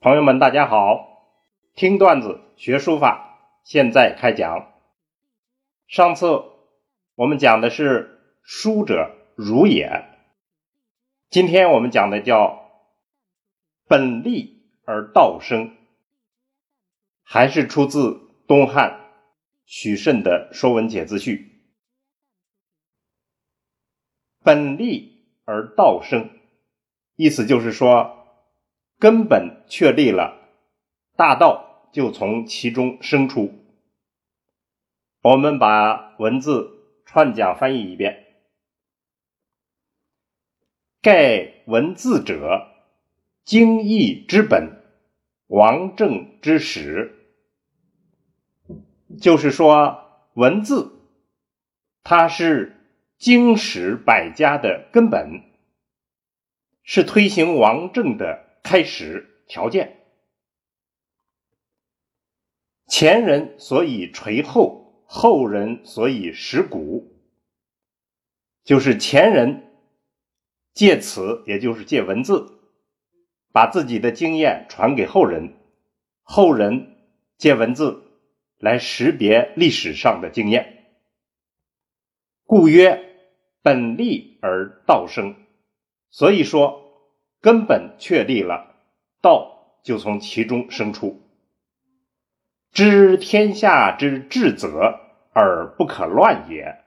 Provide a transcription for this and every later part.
朋友们，大家好！听段子学书法，现在开讲。上次我们讲的是“书者如也”，今天我们讲的叫“本立而道生”，还是出自东汉许慎的《说文解字序》。“本立而道生”，意思就是说。根本确立了，大道就从其中生出。我们把文字串讲翻译一遍：盖文字者，经义之本，王政之始。就是说，文字它是经史百家的根本，是推行王政的。开始条件，前人所以垂后，后人所以识古，就是前人借此，也就是借文字，把自己的经验传给后人，后人借文字来识别历史上的经验，故曰本立而道生。所以说。根本确立了，道就从其中生出。知天下之至则而不可乱也，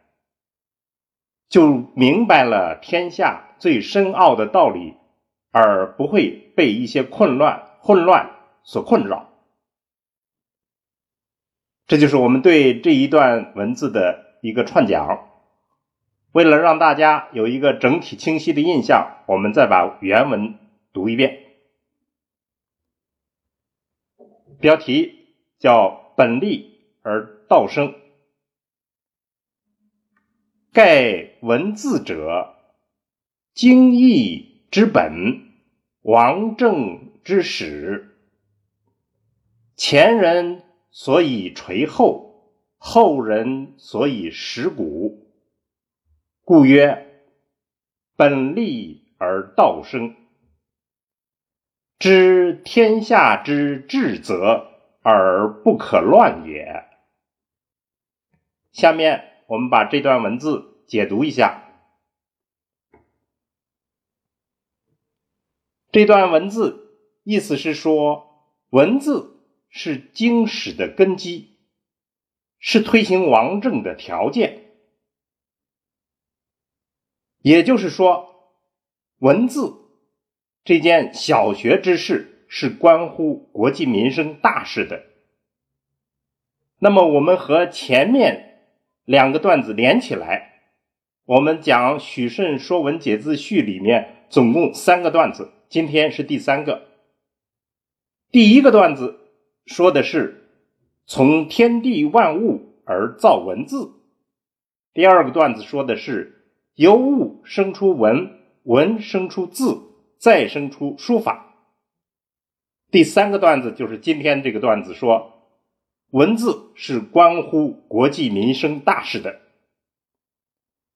就明白了天下最深奥的道理，而不会被一些混乱、混乱所困扰。这就是我们对这一段文字的一个串讲。为了让大家有一个整体清晰的印象，我们再把原文读一遍。标题叫“本立而道生”，盖文字者，经义之本，王政之始。前人所以垂后，后人所以识古。故曰：本立而道生，知天下之至则而不可乱也。下面我们把这段文字解读一下。这段文字意思是说，文字是经史的根基，是推行王政的条件。也就是说，文字这件小学之事是关乎国计民生大事的。那么，我们和前面两个段子连起来，我们讲《许慎说文解字序》里面总共三个段子，今天是第三个。第一个段子说的是从天地万物而造文字，第二个段子说的是。由物生出文，文生出字，再生出书法。第三个段子就是今天这个段子，说文字是关乎国计民生大事的。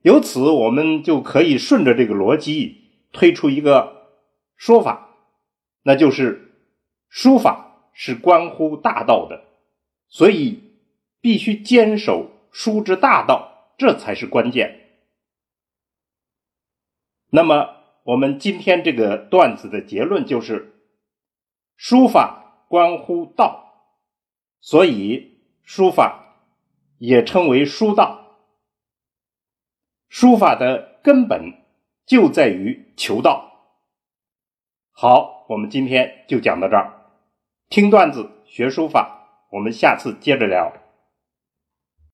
由此，我们就可以顺着这个逻辑推出一个说法，那就是书法是关乎大道的，所以必须坚守书之大道，这才是关键。那么，我们今天这个段子的结论就是：书法关乎道，所以书法也称为书道。书法的根本就在于求道。好，我们今天就讲到这儿。听段子学书法，我们下次接着聊。